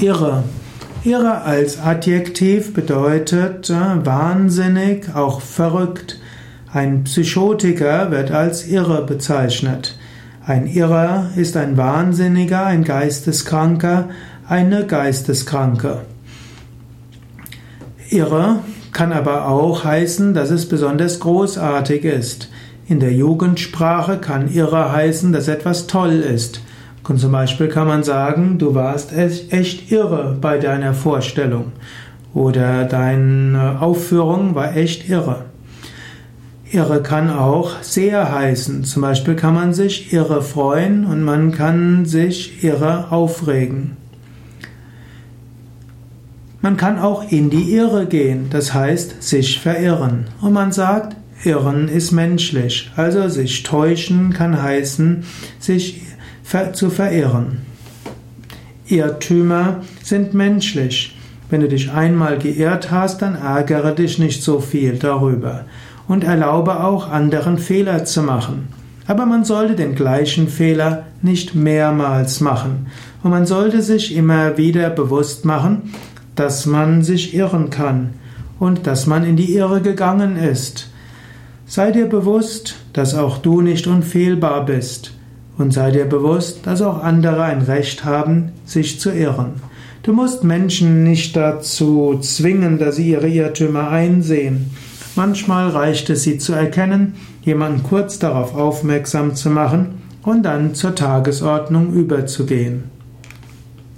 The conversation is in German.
Irre. Irre als Adjektiv bedeutet äh, wahnsinnig, auch verrückt. Ein Psychotiker wird als irre bezeichnet. Ein Irrer ist ein Wahnsinniger, ein Geisteskranker, eine Geisteskranke. Irre kann aber auch heißen, dass es besonders großartig ist. In der Jugendsprache kann irre heißen, dass etwas toll ist. Und zum Beispiel kann man sagen, du warst echt irre bei deiner Vorstellung oder deine Aufführung war echt irre. Irre kann auch sehr heißen. Zum Beispiel kann man sich irre freuen und man kann sich irre aufregen. Man kann auch in die Irre gehen, das heißt sich verirren. Und man sagt, Irren ist menschlich. Also sich täuschen kann heißen, sich zu verirren. Irrtümer sind menschlich. Wenn du dich einmal geirrt hast, dann ärgere dich nicht so viel darüber und erlaube auch anderen Fehler zu machen. Aber man sollte den gleichen Fehler nicht mehrmals machen. Und man sollte sich immer wieder bewusst machen, dass man sich irren kann und dass man in die Irre gegangen ist. Sei dir bewusst, dass auch du nicht unfehlbar bist. Und sei dir bewusst, dass auch andere ein Recht haben, sich zu irren. Du musst Menschen nicht dazu zwingen, dass sie ihre Irrtümer einsehen. Manchmal reicht es, sie zu erkennen, jemanden kurz darauf aufmerksam zu machen und dann zur Tagesordnung überzugehen.